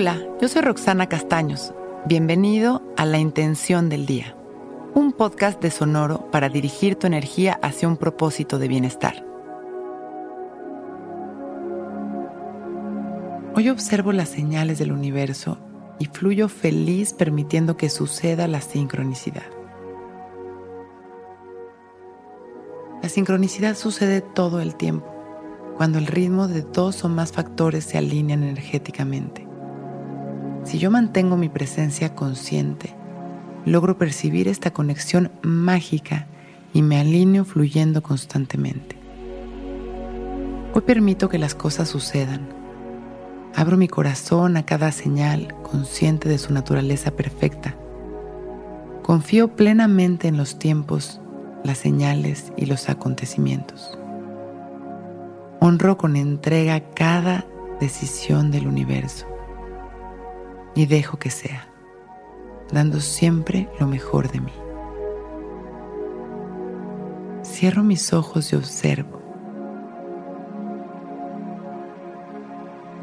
Hola, yo soy Roxana Castaños. Bienvenido a La Intención del Día, un podcast de Sonoro para dirigir tu energía hacia un propósito de bienestar. Hoy observo las señales del universo y fluyo feliz permitiendo que suceda la sincronicidad. La sincronicidad sucede todo el tiempo, cuando el ritmo de dos o más factores se alinean energéticamente. Si yo mantengo mi presencia consciente, logro percibir esta conexión mágica y me alineo fluyendo constantemente. Hoy permito que las cosas sucedan. Abro mi corazón a cada señal consciente de su naturaleza perfecta. Confío plenamente en los tiempos, las señales y los acontecimientos. Honro con entrega cada decisión del universo y dejo que sea, dando siempre lo mejor de mí. Cierro mis ojos y observo.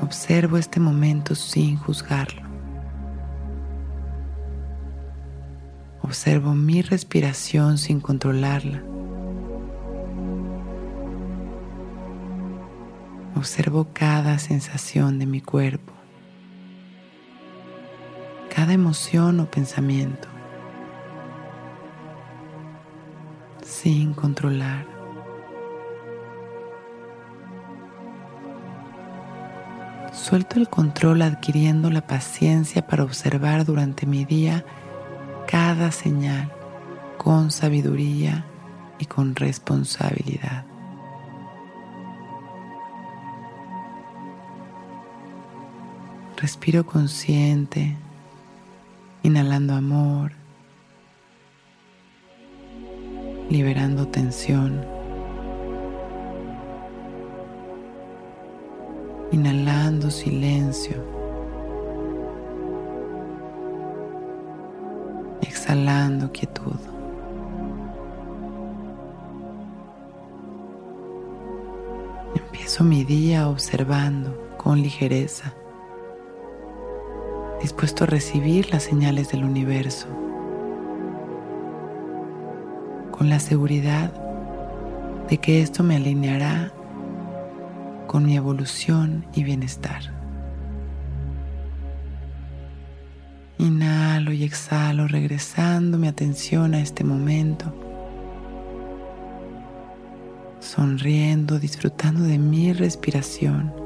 Observo este momento sin juzgarlo. Observo mi respiración sin controlarla. Observo cada sensación de mi cuerpo cada emoción o pensamiento sin controlar. Suelto el control adquiriendo la paciencia para observar durante mi día cada señal con sabiduría y con responsabilidad. Respiro consciente inhalando amor, liberando tensión, inhalando silencio, exhalando quietud. Empiezo mi día observando con ligereza dispuesto a recibir las señales del universo, con la seguridad de que esto me alineará con mi evolución y bienestar. Inhalo y exhalo regresando mi atención a este momento, sonriendo, disfrutando de mi respiración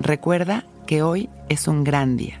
Recuerda que hoy es un gran día.